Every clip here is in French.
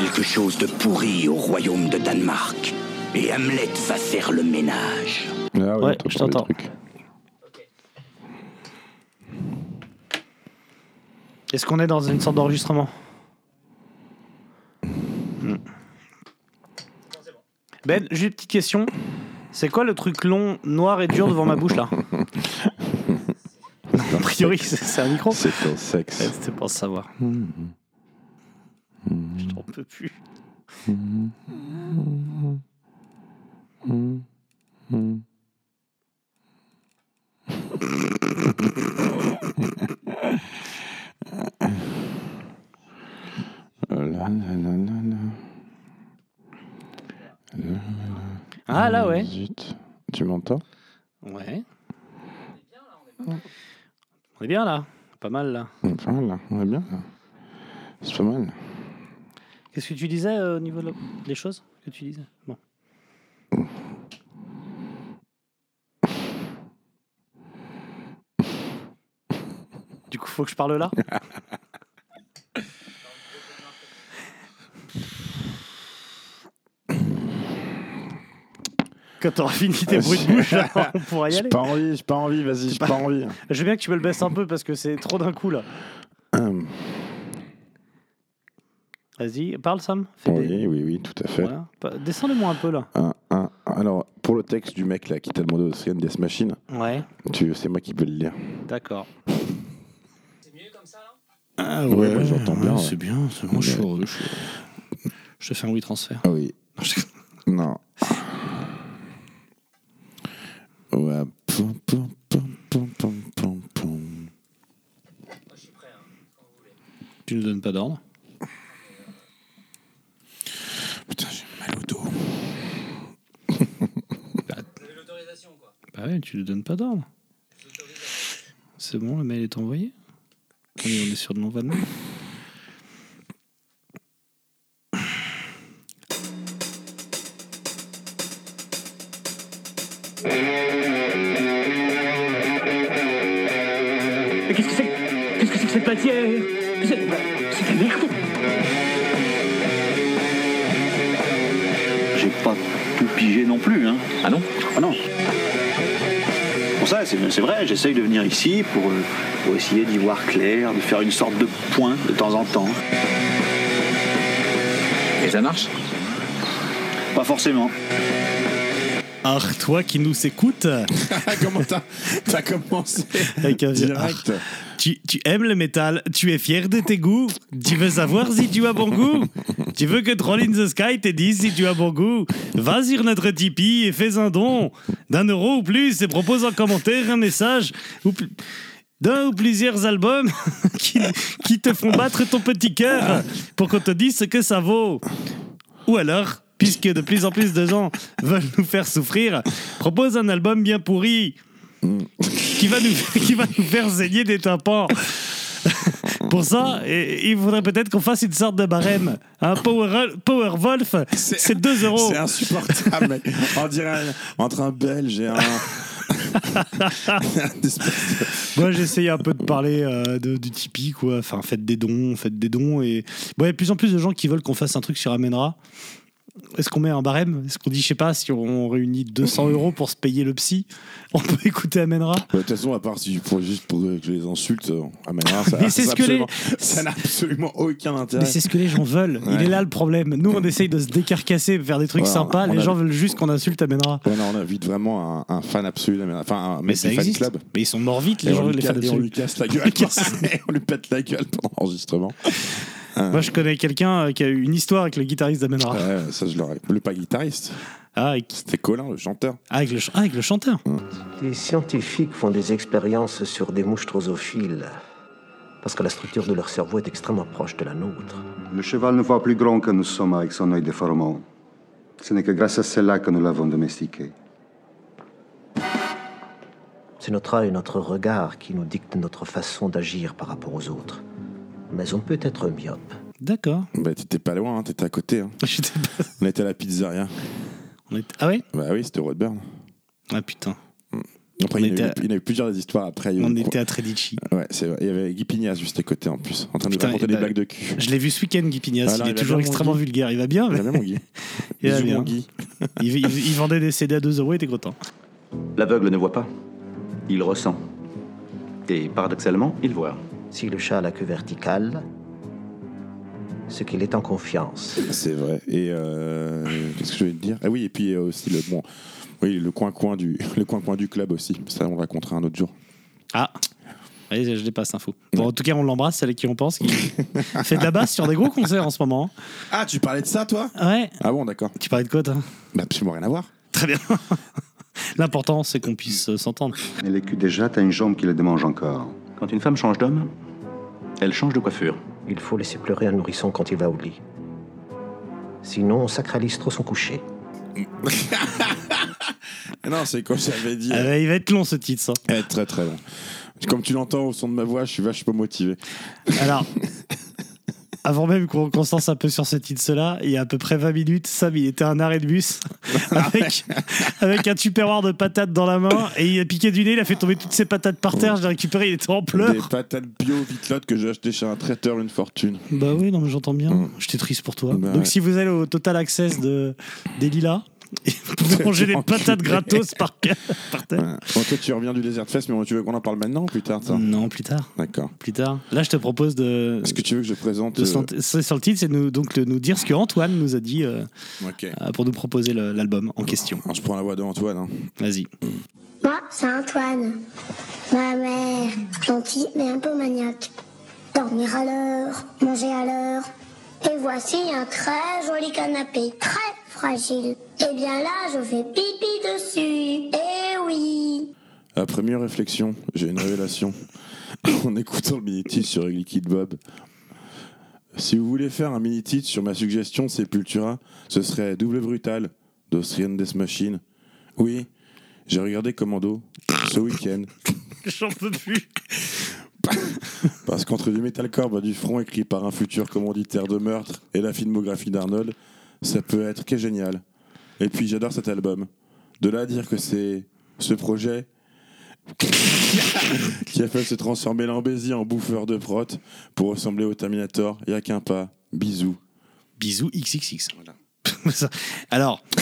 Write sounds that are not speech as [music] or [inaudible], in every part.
quelque chose de pourri au royaume de Danemark. Et Hamlet va faire le ménage. Ah Ouais, je t'entends. Est-ce qu'on est dans une sorte d'enregistrement Hmm. Ben, j'ai une petite question. C'est quoi le truc long, noir et dur devant ma bouche là [laughs] A priori, c'est un micro. C'est ton sexe. Ouais, C'était pour savoir. Je t'en peux plus. Ah là, ouais. Zut. Tu m'entends? Ouais. On est bien là. Pas mal là. On est pas mal, là. On est bien là. C'est pas mal. Qu'est-ce que tu disais euh, au niveau de- des choses que tu disais? Bon. Du coup, faut que je parle là? Quand t'auras fini tes bruits de bouche, on pourra y J'ai aller. pas envie, j'ai pas envie, vas-y, j'ai pas envie. Je veux bien que tu me le baisses un peu parce que c'est trop d'un coup là. Vas-y, parle Sam. Fais des- Oui, oui, oui, tout à fait. Voilà. Descends-le-moi un peu là. Un, un, alors, pour le texte du mec là qui t'a demandé au Scan Death Machine, Ouais, tu, c'est moi qui peux le lire. d'accord. Ah ouais, moi, j'entends bien, ouais. bien, c'est bon, je suis heureux. Je, te fais un oui transfert. Ah oui. Non. Ouais. Pum, pum, pum, pum, pum, pum, pum. Tu nous donnes pas d'ordre? Putain, j'ai mal au dos. Bah ouais, tu nous donnes pas d'ordre. C'est bon, le mail est envoyé on est, on est sur de vannes. Mais qu'est-ce que c'est Qu'est-ce que c'est que cette matière? C'est c'est de la merde non plus, hein. Ah non Ah non. Pour ça, c'est c'est vrai, j'essaye de venir ici pour, euh, pour essayer d'y voir clair, de faire une sorte de point de temps en temps. Et ça marche? Pas forcément. Ah, toi qui nous écoutes, [laughs] Comment t'as, t'as commencé avec un direct? Ah, tu, aimes le métal, tu es fier de tes goûts, tu veux savoir si tu as bon goût, tu veux que Troll in the Sky te dise si tu as bon goût, va sur notre Tipeee et fais un don. D'un euro ou plus et propose en commentaire un message ou d'un ou plusieurs albums [laughs] qui, qui te font battre ton petit cœur pour qu'on te dise ce que ça vaut. Ou alors, puisque de plus en plus de gens veulent nous faire souffrir, propose un album bien pourri qui va nous, [laughs] qui va nous faire saigner des tympans. Pour ça, il faudrait peut-être qu'on fasse une sorte de barème. Un Power, Power Wolf, c'est 2 euros. C'est insupportable, mec. On dirait un- entre un belge et un. [laughs] Moi, j'essaye un peu de parler euh, de- du Tipeee, quoi. Enfin, faites des dons, faites des dons. Et bon, il y a de plus en plus de gens qui veulent qu'on fasse un truc sur Amenra. Est-ce qu'on met un barème? Est-ce qu'on dit, je sais pas, si on réunit 200 euros pour se payer le psy, [laughs] on peut écouter Amenra? De... De toute façon, à part si pour, juste pour [laughs] que je les insulte, euh, amènera, ça, les- absolument- n'a absolument aucun intérêt. Mais c'est ce que les gens veulent. Il est là le problème. Nous, on essaye de se décarcasser, faire des trucs sympas. Les a- gens veulent juste qu'on insulte Amenra. Ouais, non, on invite vraiment un, un fan absolu d'Amène- Enfin, un Mais ça existe. club. Mais ils sont morts vite, les Et gens, on, lui les fans on lui casse la gueule. [laughs] On lui pète la gueule pendant l'enregistrement. Moi, je connais quelqu'un euh, qui a eu une histoire avec le guitariste d'Amenra. Ouais, ça, je l'aurais. Le pas guitariste. Ah, avec, C'était Colin, le chanteur. ah, avec le, ch- ah, avec le chanteur. Les scientifiques font des expériences sur des mouches drosophiles parce que la structure de leur cerveau est extrêmement proche de la nôtre. Le cheval ne voit plus grand que nous sommes avec son œil déformant. Ce n'est que grâce à cela que nous l'avons domestiqué. C'est notre œil, notre regard qui nous dicte notre façon d'agir par rapport aux autres. Mais on peut être myope. D'accord. Bah, t'étais pas loin, hein, t'étais à côté. hein. [laughs] J'étais pas- On était à la pizzeria. on était- Ah ouais? Bah oui, c'était au Redburn. Ah putain. Après, On il, y en a eu, était- il y en a eu plusieurs des histoires après. il y a On eu- était à Tredici. Ouais, c'est vrai. Il y avait Guy Pignaz juste à côté en plus, en train de Putain, raconter et des bah- blagues de cul. Je l'ai vu ce week-end, Guy Pignas. Il il est va toujours bien, mon extrêmement Guy vulgaire. Il va bien. Il mais- va bien, mon Guy. [laughs] Il va Bisous, bien. mon Guy. [laughs] Il, il- il vendait des CD à 2 euros, il était content. L'aveugle ne voit pas. Il ressent. Et paradoxalement, il voit. Si le chat a la queue verticale, c'est qu'il est en confiance. C'est vrai. Et euh, qu'est-ce que je vais te dire? Ah oui, et puis euh, aussi le bon, oui, le coin coin du [laughs] le coin coin du club aussi. Ça, on le racontera un autre jour. Ah je l'ai pas cette info. Bon, en tout cas, on l'embrasse, celle à qui on pense, qui [laughs] fait de la basse sur des gros concerts en ce moment. Ah, tu parlais de ça, toi? Ouais. Ah bon, d'accord. Tu parlais de quoi, toi? Bah, absolument rien à voir. Très bien. [laughs] L'important, c'est qu'on puisse s'entendre. Le cul déjà, t'as une jambe qui le démange encore. Quand une femme change d'homme, elle change de coiffure. Il faut laisser pleurer un nourrisson quand il va au lit. Sinon, on sacralise trop son coucher. [laughs] Non, c'est comme j'avais dit. Ouais, il va être long, ce titre, ça. Eh, très très long. Comme tu l'entends au son de ma voix, je suis vachement motivé. Alors, [laughs] avant même qu'on qu'on se lance un peu sur ce titre-là, il y a à peu près 20 minutes, Sam, il était à un arrêt de bus [laughs] avec, avec un tupperware de patates dans la main et il a piqué du nez, il a fait tomber toutes ses patates par terre. Je l'ai récupéré, il était en Des pleurs. patates bio vitlotte que j'ai acheté chez un traiteur une fortune. Bah oui, non, mais j'entends bien. Mm. J'étais triste pour toi. Bah Donc, ouais. si vous allez au Total Access de, des Lilas, pouvez [laughs] manger des patates gratos par, par terre. Ouais. Bon, toi, tu reviens du Desert Fest, mais tu veux qu'on en parle maintenant ou plus tard, ça Non, plus tard. D'accord. Plus tard. Là, je te propose de. Est-ce que tu veux que je présente de euh, c'est sur le titre, c'est de nous, donc de nous dire ce que Antoine nous a dit euh, euh, pour nous proposer l'album en question. Alors, je prends la voix de Antoine. hein. Vas-y. Moi, c'est Antoine. Ma mère, gentille mais un peu maniaque. Dormir à l'heure, manger à l'heure. Et voici un très joli canapé, très fragile. Et bien là, je fais pipi dessus. Eh oui. Après mieux réflexion, j'ai une révélation. [laughs] en écoutant le mini-titre sur Liquid Bob. Si vous voulez faire un mini-titre sur ma suggestion de Sepultura, ce serait Double Brutal d'Austrian Death Machine. Oui, j'ai regardé Commando ce week-end. [laughs] J'en peux plus. Parce qu'entre du metalcore bas du front écrit par un futur commanditaire de meurtre et la filmographie d'Arnold, ça peut être que génial. Et puis j'adore cet album. De là à dire que c'est ce projet [laughs] qui a fait se transformer l'embésie en bouffeur de prot pour ressembler au Terminator, y a qu'un pas. Bisous. Bisous XXX. Ça- [laughs] Alors. [laughs]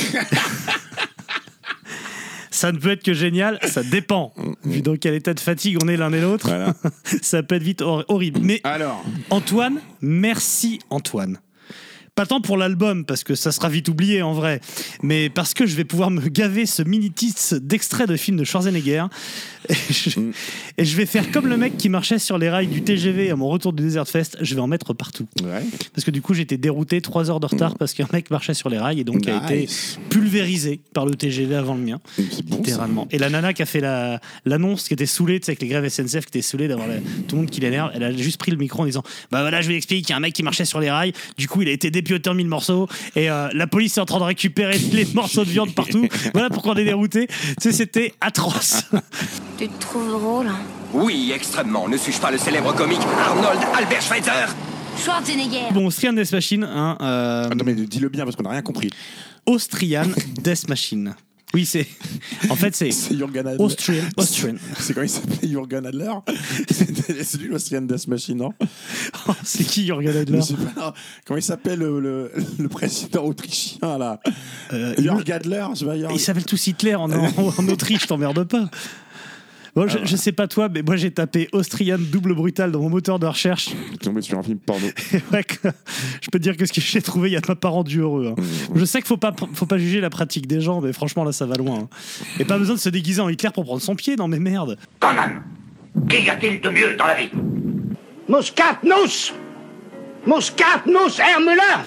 Ça ne peut être que génial, ça dépend. Vu dans quel état de fatigue on est l'un et l'autre, Voilà. ça peut être vite hor- horrible. Mais Alors, Antoine, merci Antoine. Pas tant pour l'album, parce que ça sera vite oublié en vrai, mais parce que je vais pouvoir me gaver ce mini-titre d'extrait de film de Schwarzenegger. Et je, Mm. et je vais faire comme le mec qui marchait sur les rails du TGV à mon retour du Desert Fest, je vais en mettre partout. ouais. Parce que du coup, j'étais dérouté, 3 heures de retard parce qu'un mec marchait sur les rails et donc a été Mm. Pulvérisé par le TGV avant le mien, ça. littéralement. Et la nana qui a fait la- l'annonce, qui était saoulée, tu sais, avec les grèves SNCF, qui était saoulée d'avoir tout le monde qui l'énerve, elle a juste pris le micro en disant Bah voilà, je vous explique, il y a un mec qui marchait sur les rails, du coup, il a été dépioté en mille morceaux et euh, la police est en train de récupérer [laughs] les morceaux de viande partout. voilà pourquoi on est dérouté. Tu sais, c'était atroce. [laughs] Tu te trouves drôle hein Oui, extrêmement. Ne suis-je pas le célèbre comique Arnold Albert Schweitzer Schwarzenegger bon, Austrian Death Machine, hein, euh, Ah non, mais dis-le bien parce qu'on n'a rien compris. Austrian Death Machine. Oui, c'est. En fait, c'est. [laughs] C'est Jürgen Adler. Austrian. [laughs] Austrian. C'est quand il s'appelait Jürgen Adler [laughs] C'est lui l'Austrian Death Machine, non Oh, c'est qui Jürgen Adler Je sais pas. Comment il s'appelle le, le, le président autrichien là Euh, Jörg Adler je sais pas, Jörg- Ils s'appellent tous Hitler en, en, en Autriche, t'emmerde pas. Bon, je, je sais pas toi, mais moi j'ai tapé Austrian double brutal dans mon moteur de recherche. Je suis tombé sur un film porno. [laughs] Et ouais, que- je peux te dire que ce que j'ai trouvé, il m'a pas rendu heureux. hein. Je sais qu'il faut pas, faut pas juger la pratique des gens, mais franchement là ça va loin. hein. Et pas besoin de se déguiser en Hitler pour prendre son pied, non mais merde. Conan, qu'y a-t-il de mieux dans la vie? Nuss, Herr Müller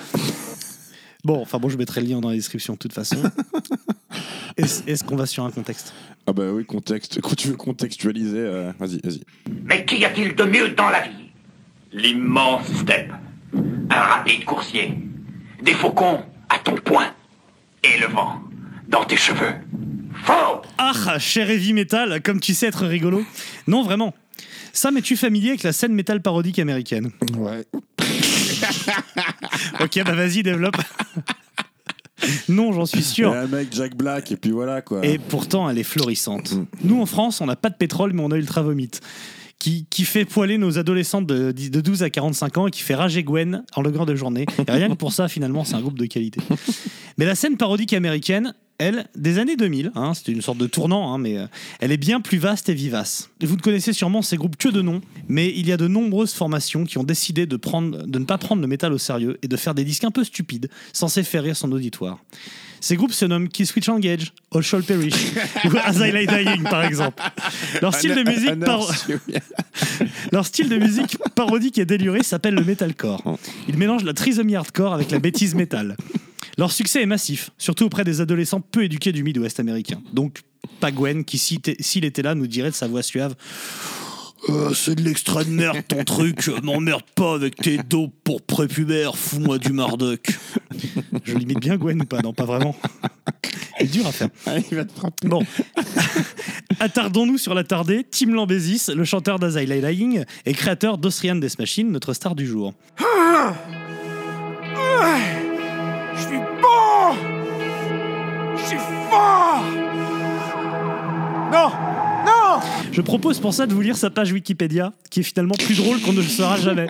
Bon, enfin bon, je mettrai le lien dans la description de toute façon. [laughs] Est-ce est-ce qu'on va sur un contexte? Ah bah oui, contexte. [laughs] Quand tu veux contextualiser, euh, vas-y, vas-y. Mais qu'y a-t-il de mieux dans la vie? L'immense steppe, un rapide coursier, des faucons à ton poing, et le vent dans tes cheveux. Faux Ah, cher heavy metal, comme tu sais être rigolo. Non, vraiment. Sam, es-tu familier avec la scène métal parodique américaine Ouais. [laughs] Ok, bah vas-y, développe. [laughs] Non, j'en suis [laughs] Et sûr. un mec Jack Black, et puis voilà quoi. Et pourtant, elle est florissante. Nous, en France, on n'a pas de pétrole, mais on a Ultra Vomit. Qui, qui fait poiler nos adolescentes de, de 12 à 45 ans et qui fait rager Gwen en longueur de journée. Et rien que pour ça, finalement, c'est un groupe de qualité. [laughs] Mais la scène parodique américaine, elle, des années 2000, hein, c'est une sorte de tournant, hein, mais euh, elle est bien plus vaste et vivace. Vous ne connaissez sûrement ces groupes que de nom, mais il y a de nombreuses formations qui ont décidé de, prendre, de ne pas prendre le métal au sérieux et de faire des disques un peu stupides, censés faire rire son auditoire. Ces groupes se nomment Kiss Switch Engage, All Shall Perish [laughs] ou As I Lay Dying par exemple. Leur style de musique, paro- [laughs] leur style de musique parodique et déluré s'appelle le metalcore. Ils mélangent la trisomie hardcore avec la bêtise métal. Leur succès est massif, surtout auprès des adolescents peu éduqués du Midwest américain. Donc, pas Gwen qui, s'il était là, nous dirait de sa voix suave Euh, C'est de l'extrait de merde ton truc, m'emmerde pas avec tes dopes pour prépubère, fous-moi du Marduk. Je limite bien Gwen ou pas? Non, pas vraiment. C'est dur à faire. il va te frapper. Bon. [laughs] Attardons-nous sur l'attardé. Tim Lambesis, le chanteur d'As I Lay Dying et créateur d'Austrian Death Machine, notre star du jour. Je suis bon Je suis fort Non Je propose pour ça de vous lire sa page Wikipédia, qui est finalement plus drôle qu'on ne le saura jamais.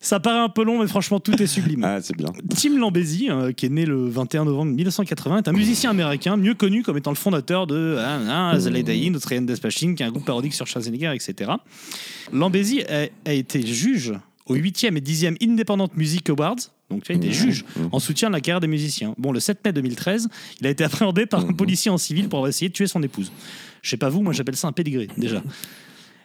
Ça paraît un peu long, mais franchement, tout est sublime. Ah, c'est bien. Tim Lambesi, euh, qui est né le 21 novembre 1980, est un musicien américain, mieux connu comme étant le fondateur de ah, ah, The Late Dying, The Train Death Machine, qui est un groupe parodique sur Schwarzenegger, etc. Lambesi a, a été juge au 8e et 10e Independent Music Awards. Donc, il a été juge en soutien de la carrière des musiciens. Bon, le 7 mai 2013, il a été appréhendé par un policier en civil pour avoir essayé de tuer son épouse. Je sais pas vous, moi j'appelle ça un pédigré, déjà. [laughs]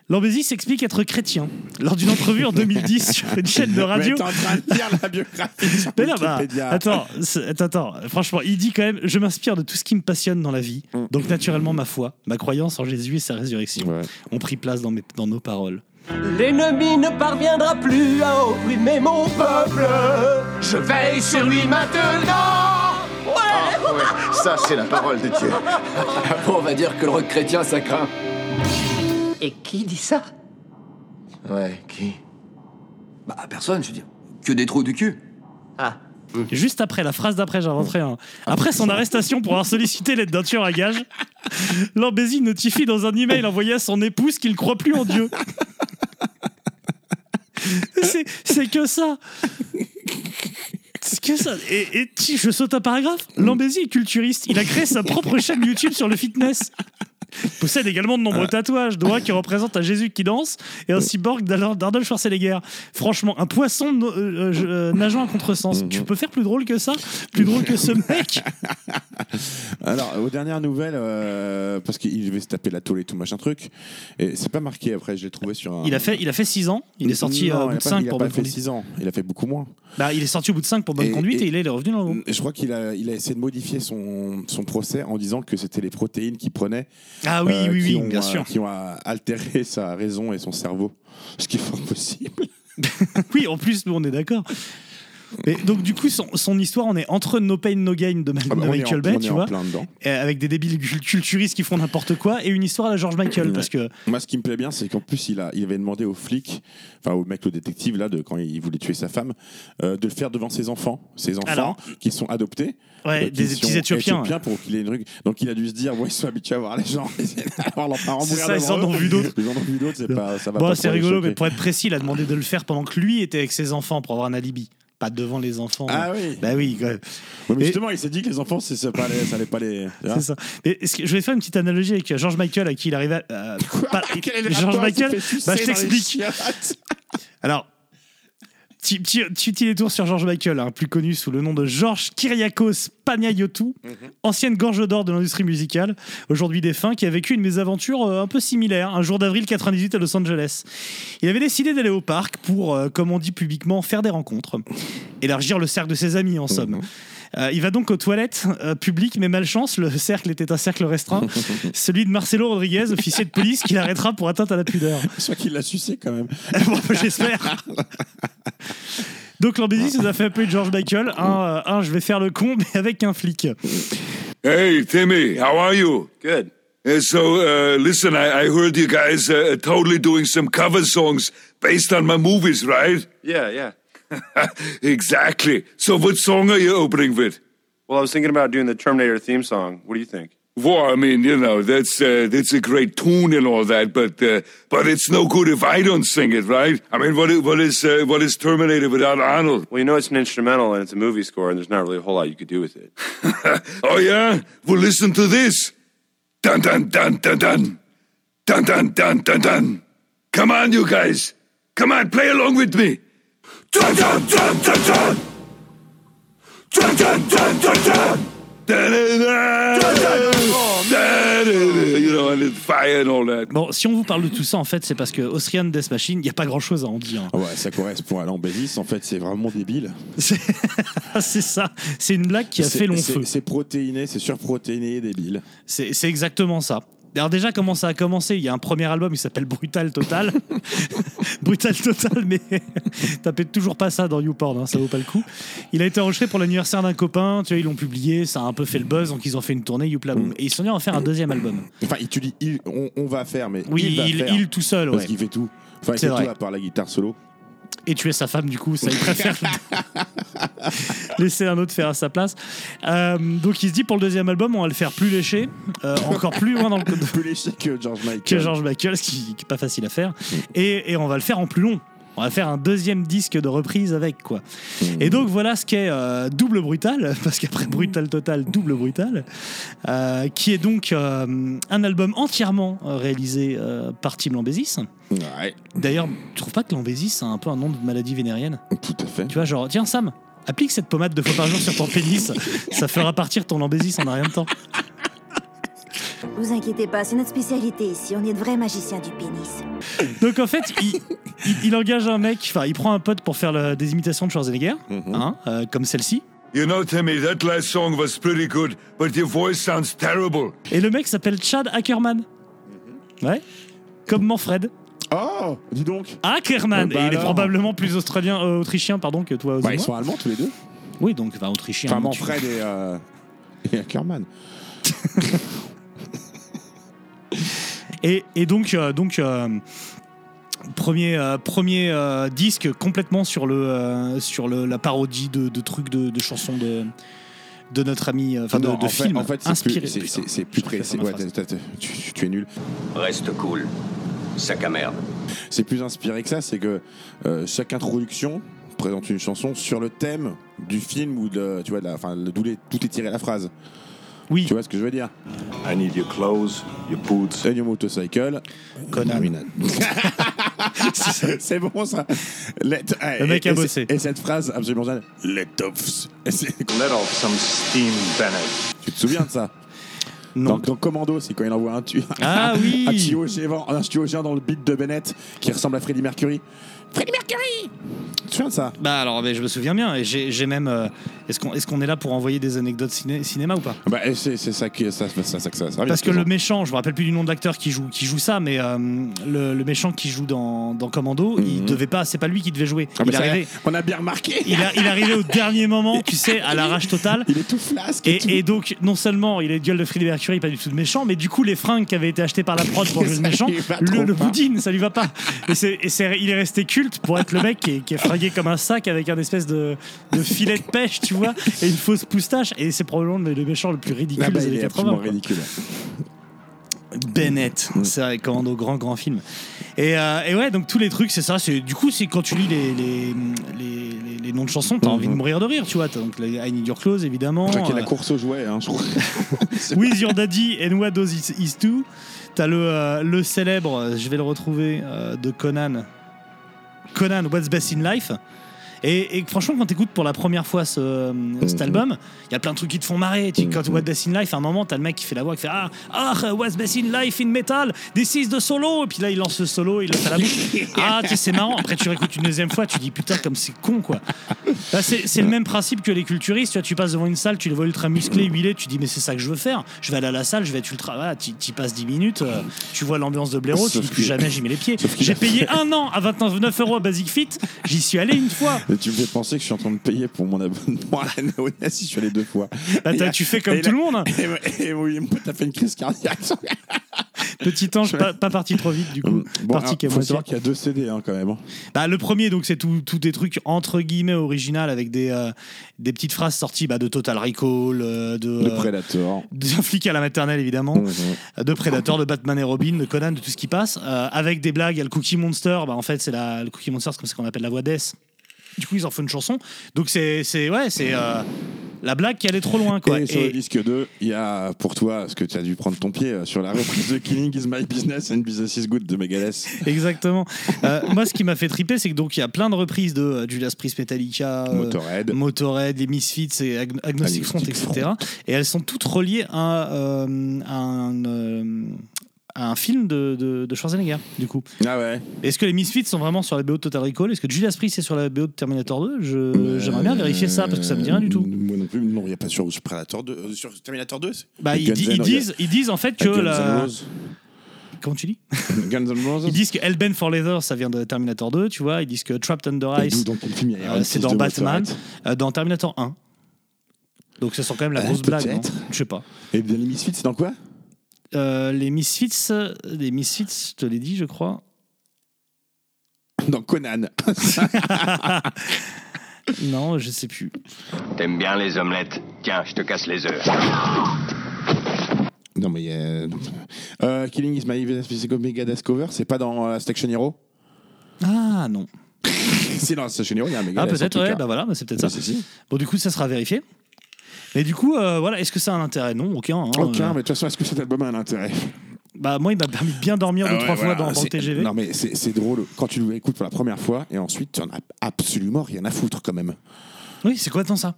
Lambesi s'explique être chrétien. Lors d'une entrevue en [laughs] 2010 sur une chaîne de radio. Mais t'es en train de lire la biographie [laughs] sur Mais non, bah, Wikipédia. attends, c'est- attends, attends. Franchement, il dit quand même Je m'inspire de tout ce qui me passionne dans la vie. Donc, naturellement, ma foi, ma croyance en Jésus et sa résurrection ont pris place dans, mes- dans nos paroles. L'ennemi ne parviendra plus à opprimer mon peuple. Je veille sur lui maintenant. Ouais. Ça, c'est la parole de Dieu. [laughs] On va dire que le rock chrétien, ça craint. Et qui dit ça? Ouais, qui? Bah, personne, je veux dire. Que des trous du cul. Ah. Juste après, la phrase d'après, j'inventerai un. Après son arrestation pour avoir sollicité l'aide d'un tueur à gage, [laughs] Lambesi notifie dans un email envoyé à son épouse qu'il ne croit plus en Dieu. C'est- que ça. C'est que ça. Et, je saute un paragraphe. Lambesi est culturiste. Il a créé sa propre chaîne YouTube sur le fitness. Il possède également de nombreux tatouages, dont un qui représente un Jésus qui danse et un cyborg d'Arnold Schwarzenegger. Franchement, un poisson euh, euh, euh, nageant à contresens. Tu peux faire plus drôle que ça? Plus drôle que ce mec? [laughs] Alors, aux dernières nouvelles, euh, parce qu'il devait se taper la tôle et tout machin truc, et c'est pas marqué après, je l'ai trouvé sur un. Il a fait, il a fait 6 ans. Il est sorti Non, euh, au il bout a de pas- 5 il a pour pas bonne fait conduite. 6 ans, il a fait beaucoup moins. Bah, il est sorti au bout de 5 pour bonne Et- conduite et, et- il est revenu dans le groupe. Je crois qu'il a, il a essayé de modifier son, son procès en disant que c'était les protéines qu'il prenait. Ah oui, oui, qui oui, ont, bien euh, sûr. Qui ont euh, altéré [laughs] sa raison et son cerveau. Ce qui est fort possible. [laughs] oui, en plus, nous, on est d'accord. Et donc, du coup, son, son histoire, on est entre No Pain No Gain de, Ma- Ah bah, de Michael en- Bay, tu vois, avec des débiles cul- culturistes qui font n'importe quoi, et une histoire à la George Michael, parce que Moi, ce qui me plaît bien, c'est qu'en plus, il, a, il avait demandé au flic, enfin au mec, le détective, là, de, quand il voulait tuer sa femme, euh, de le faire devant ses enfants. Ses enfants Alors qui sont adoptés. Ouais, euh, des petits Éthiopiens, ouais. pour qu'il ait une truc. Donc, il a dû se dire, bon, ils sont habitués à voir les gens, [laughs] à voir leurs parents mourir ça, ils en ont vu d'autres. Ils en ont vu d'autres, c'est pas, ça va bon, c'est rigolo, mais pour être précis, il a demandé de le faire pendant que lui était avec ses enfants pour avoir un alibi. Pas devant les enfants. Ah oui. Bah oui, quand même. Ouais, mais justement, il s'est dit que les enfants, c'est, pas ça allait pas les. C'est ça. Mais je vais faire une petite analogie avec George Michael à qui il arrivait. à- euh, pas- est le George Michael, bah, je t'explique. Alors, petit, petit, petit détour sur George Michael, hein, plus connu sous le nom de George Kyriakos Panayotou, ancienne gorge d'or de l'industrie musicale, aujourd'hui défunt, qui a vécu une mésaventure euh, un peu similaire, un jour d'avril 98 à Los Angeles. Il avait décidé d'aller au parc pour, euh, comme on dit publiquement, faire des rencontres, élargir le cercle de ses amis en somme. Euh, il va donc aux toilettes euh, publiques, mais malchance, le cercle était un cercle restreint, [laughs] celui de Marcelo Rodriguez, officier de police, qui l'arrêtera pour atteinte à la pudeur. Soit qu'il l'a sucé quand même. [laughs] Bon, bah, J'espère. Donc Lambésis nous a fait un peu de George Michael. Un, euh, un, je vais faire le con, mais avec un flic. Hey, Timmy, how are you? Good. Uh, so, uh, listen, I, I heard you guys uh, totally doing some cover songs based on my movies, right? Yeah, yeah. [laughs] exactly. So, what song are you opening with? Well, I was thinking about doing the Terminator theme song. What do you think? Well, I mean, you know, that's uh, that's a great tune and all that, but uh, but it's no good if I don't sing it, right? I mean, what is what is uh, what is Terminator without Arnold? Well, you know it's an instrumental and it's a movie score, and there's not really a whole lot you could do with it. [laughs] oh yeah, well listen to this. Dun dun dun dun dun, dun dun dun dun dun. Come on, you guys, come on, play along with me. Bon, si on vous parle de tout ça, en fait, c'est parce que Austrian Death Machine, il n'y a pas grand chose à en dire. Ouais, ça correspond à l'embellis. En fait, c'est vraiment débile. c'est ça. C'est une blague qui a fait long feu. C'est protéiné, c'est surprotéiné débile. C'est exactement ça. Alors déjà, comment ça a commencé? Il y a un premier album qui s'appelle Brutal Total. [laughs] Brutal Total, mais tapez toujours pas ça dans YouPorn, hein, ça vaut pas le coup. Il a été enregistré pour l'anniversaire d'un copain, tu vois, ils l'ont publié, ça a un peu fait le buzz, donc ils ont fait une tournée Youpla Boom. Et ils sont venus en faire un deuxième album. Enfin, tu dis il, on, on va faire, mais Oui, il va il- faire. il tout seul, Parce ouais. qu'il fait tout. Enfin, il fait vrai. tout à part la guitare solo. Et tuer sa femme, du coup, ça il préfère [laughs] laisser un autre faire à sa place. Euh, donc il se dit pour le deuxième album, on va le faire plus léché, euh, encore plus loin dans le [laughs] plus léché que George Michael. que George Michael, ce qui n'est pas facile à faire. Et, et on va le faire en plus long. On va faire un deuxième disque de reprise avec quoi. Et donc voilà ce qu'est euh, Double Brutal, [laughs] parce qu'après Brutal Total, Double Brutal, euh, qui est donc euh, un album entièrement euh, réalisé euh, par Tim Lambesis. Ouais. D'ailleurs, tu trouves pas que Lambesis c'est un peu un nom de maladie vénérienne? Tout à fait. Tu vois, genre, tiens Sam, applique cette pommade deux fois par jour sur ton pénis, ça fera partir ton Lambesis en un rien de temps. Vous inquiétez pas, c'est notre spécialité ici. On est de vrais magiciens du pénis. Donc en fait, il, il- il engage un mec, enfin, il prend un pote pour faire le- des imitations de Schwarzenegger, Mhm. hein, euh, comme celle-ci. You know, Timmy, that last song was pretty good, but your voice sounds terrible. Et le mec s'appelle Chad Ackerman. Ouais. Comme Manfred. Oh, dis donc. Ackerman. Euh, bah Et il est alors. probablement plus australien, euh, autrichien, pardon, que toi. Bah, ils sont allemands tous les deux. Oui, donc, enfin, autrichien. Enfin, tu- Manfred et, euh, et Ackerman. [laughs] Et, et donc, euh, donc euh, premier, euh, premier euh, disque complètement sur, le, euh, sur le, la parodie de, de trucs de, de chansons de, de notre ami, enfin de, de en fait- films en fait, c'est inspirés. plus, c'est- c'est- plus Ouais, t'as- tu, tu es nul. Reste cool. Sac à merde. C'est plus inspiré que ça, c'est que euh, chaque introduction présente une chanson sur le thème du film ou de, tu vois, de la, d'où les- tout est tiré la phrase. Oui. Tu vois ce que je veux dire? I need your clothes, your boots. And your motorcycle. Conan. [laughs] C'est bon ça. Let- Le mec et- a bossé. Et cette phrase absolument géniale. Let off. Let off some steam, Bennett. Tu te souviens de ça? Non. Dans, dans Commando, c'est quand il envoie un, tu... Ah [laughs] oui. un tuyau géant, un tuyau géant dans le beat de Bennett qui ressemble à Freddie Mercury. Freddie Mercury Tu te souviens de ça? Bah alors, mais je me souviens bien. Et j'ai j'ai même. euh, Est-ce qu'on est, qu'on est là pour envoyer des anecdotes ciné- cinéma ou pas? Bah, c'est ça que ça, ça, ça, ça. Parce que le méchant, je me rappelle plus du nom de l'acteur qui joue, qui joue ça, mais euh, le, le méchant qui joue dans, dans Commando, il devait pas, c'est pas lui qui devait jouer. Ah, il, arrivait, on a bien remarqué. il, a- il arrivait au dernier moment, tu sais, à l'arrache totale. Il est tout flasque. Et, tout. Et, et donc, non seulement il a une gueule de Freddie Mercury, pas du tout de méchant, mais du coup, les fringues qui avaient été achetées par la prod pour jouer le [laughs] méchant, le, le boudin, ça lui va pas. Et, c'est, et c'est- il est resté culte pour être le mec qui est, qui est fringué comme un sac avec un espèce de, de filet de pêche, tu vois, et une fausse moustache. Et c'est probablement le, le méchant le plus ridicule Ah bah, des il années est 80. absolument quoi. ridicule. Bennett, c'est vrai, Commando, grand grand film. Et, euh, et ouais, donc tous les trucs, c'est ça. C'est du coup, c'est quand tu lis les, les, les, les- les noms de chansons, t'as envie de mourir de rire, tu vois. T'as donc les I Need Your Clothes, évidemment. Je crois qu'il y a euh, la course aux jouets, hein, je crois. [laughs] With Your Daddy and What Does It Is To. T'as le, euh, le célèbre, je vais le retrouver, euh, de Conan. Conan, What's Best in Life. Et, et franchement, quand t'écoutes pour la première fois ce, cet album, il y a plein de trucs qui te font marrer. Tu, quand What's Best in Life, à un moment, t'as le mec qui fait la voix qui fait Ah, ah, What's Best in Life in Metal, This is the solo. Et puis là, il lance le solo, il fait à la bouche. [laughs] Ah, tu sais, c'est marrant. Après, tu réécoutes une deuxième fois, tu dis Putain, comme c'est con, quoi. Là, c'est c'est le même principe que les culturistes. Tu vois, tu passes devant une salle, tu les vois ultra musclés, huilés, tu dis mais c'est ça que je veux faire. Je vais aller à la salle, je vais être ultra. Voilà, tu y passes 10 minutes, euh, tu vois l'ambiance de blaireau, tu Sauf dis plus que- jamais j'y mets les pieds. J'ai payé un an à 29 euros à Basic Fit, j'y suis allé une fois. [laughs] Et tu me fais penser que je suis en train de payer pour mon abonnement à la Néonasi, je suis allé deux fois. Bah, t'as- là- tu fais comme tout là- le monde. Et, et oui, a fait une crise cardiaque. [laughs] Petit ange, pas, pas parti trop vite, du coup. Bon, parti alors, est faut savoir qu'il y a deux CD hein, quand même. hein. Bah, le premier, donc, c'est tout, tout des trucs entre guillemets original avec des, euh, des petites phrases sorties bah, de Total Recall, euh, de, De euh, Predator. d'un [laughs] flic à la maternelle évidemment, Mhm. de Predator, de Batman et Robin, de Conan, de tout ce qui passe, avec des blagues. Il y a le Cookie Monster, bah, en fait, c'est le Cookie Monster, c'est comme ça qu'on appelle la voix d'Es. Du coup, ils en font une chanson. Donc, c'est, c'est, ouais, c'est euh, la blague qui allait trop loin, quoi. Et sur Et- le disque 2, il y a pour toi, ce que tu as dû prendre ton pied euh, sur la reprise de Killing is my business and business is good de Megadeth. Exactement. Euh, moi, ce qui m'a fait triper, c'est que donc il y a plein de reprises de Judas Priest, Metallica, euh, Motorhead. Motorhead, les Misfits et Ag- Agnostic Front, etc. Et elles sont toutes reliées à, euh, à un, à un film de, de, de Schwarzenegger, du coup. Ah ouais. Est-ce que les Misfits sont vraiment sur la BO de Total Recall? Est-ce que Judas Priest est sur la BO de Terminator 2 Je- J'aimerais bien vérifier ça parce que ça me dit rien du tout. Moi non plus, non, il n'y a pas sur, Predator 2, euh, sur Terminator 2 c'est- Bah, ils, di- disent, ils disent en fait que Guns N' la. Comment tu dis? [laughs] Guns N' Roses. Ils disent que Hellbent for Leather, ça vient de Terminator 2, tu vois. Ils disent que Trapped Under Ice, dans film euh, c'est dans Batman, euh, dans Terminator 1. Donc ça sent quand même la Euh, grosse blague, non? Je sais pas. Et bien les Misfits, c'est dans quoi? Euh, les Misfits, euh, les Misfits, je te l'ai dit, je crois. [laughs] Dans Conan. [laughs] non, je sais plus. T'aimes bien les omelettes? Tiens, je te casse les œufs. non mais il y a... Euh, Killing is my good Megadeth cover, c'est pas dans euh, Station Hero? Ah non. [laughs] Si dans Station Hero, il y a un Ah Megadeth. en peut-être, ouais, cas. bah voilà, bah, c'est peut-être Bah, ça. Bon, du coup, ça sera vérifié. Mais du coup, euh, voilà, est-ce que ça a un intérêt? Non, aucun. hein. Aucun, Euh, mais de toute façon, est-ce que cet album a un intérêt? Bah moi, il m'a permis de bien dormir deux Ah ouais, trois voilà, fois dans, dans le TGV. Non, mais c'est c'est drôle quand tu l'écoutes pour la première fois et ensuite tu en as absolument rien à foutre quand même. Oui, c'est complètement ça.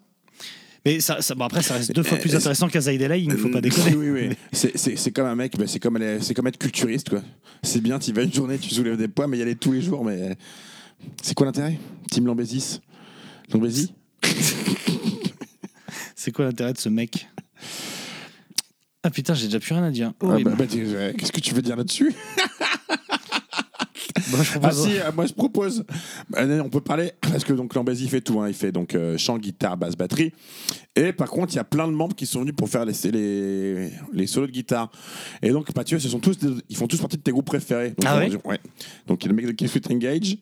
Mais ça, ça- bon, après, ça reste deux fois Euh, plus c'est- intéressant qu'Azaïd Delay, il ne faut pas [laughs] déconner. Oui, oui, oui. [laughs] C'est- C'est c'est comme un mec, bah, c'est comme, aller- c'est comme être culturiste, quoi. C'est bien, tu vas une journée, tu soulèves des poids, mais y aller tous les jours, mais c'est quoi l'intérêt? Team Lambésis? Lambésis? [laughs] C'est quoi l'intérêt de ce mec Ah putain, j'ai déjà plus rien à dire. Ah, Horrible. bah, bah, ouais, Qu'est-ce que tu veux dire là-dessus [laughs] je Ah propose- si, euh, moi je propose. Bah, on peut parler parce que donc Lambésis fait tout. hein. Il fait donc euh, chant, guitare, basse, batterie. Et par contre, il y a plein de membres qui sont venus pour faire les, les, les solos de guitare. Et donc Mathieu, ce sont tous, des- ils font tous partie de tes groupes préférés. Donc, Ah ouais ouais. Donc il y a le mec de Switch Engage,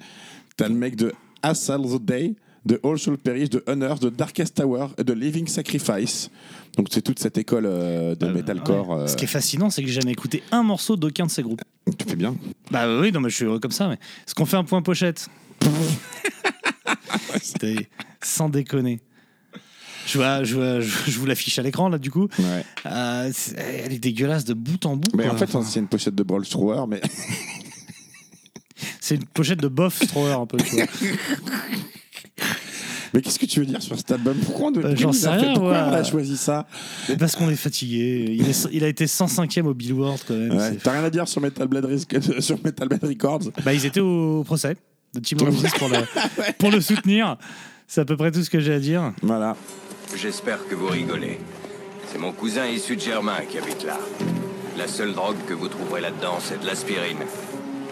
t'as le mec de Asal the Day, de All Soul Perish, de Honors, de Darkest Tower et de Living Sacrifice. Donc c'est toute cette école euh, de metalcore. euh, Ce qui est fascinant, c'est que j'ai jamais écouté un morceau d'aucun de ces groupes. Tu fais bien. Bah oui, non, mais je suis heureux comme ça. Mais est-ce qu'on fait un point pochette? [laughs] C'était sans déconner. Je, vois, je, vois- je, vous l'affiche à l'écran là du coup. Ouais. Euh, elle est dégueulasse de bout en bout. Mais quoi. en fait, c'est une pochette de Brawl Thrower, mais c'est une pochette de bof Strower un peu. Tu vois. [laughs] Mais qu'est-ce que tu veux dire sur cet album? Pourquoi on, Euh, sais fait- rien, pourquoi on a choisi ça? Mais parce qu'on est fatigué. Il, est- il a été 105e au Billboard quand même. Ouais, T'as rien à dire sur Metal Blade, Ris- [laughs] sur Metal Blade Records? Bah, ils étaient au procès de Tim Rogers pour le, [laughs] pour le soutenir. C'est à peu près tout ce que j'ai à dire. Voilà. J'espère que vous rigolez. C'est mon cousin issu de Germain qui habite là. La seule drogue que vous trouverez là-dedans, c'est de l'aspirine.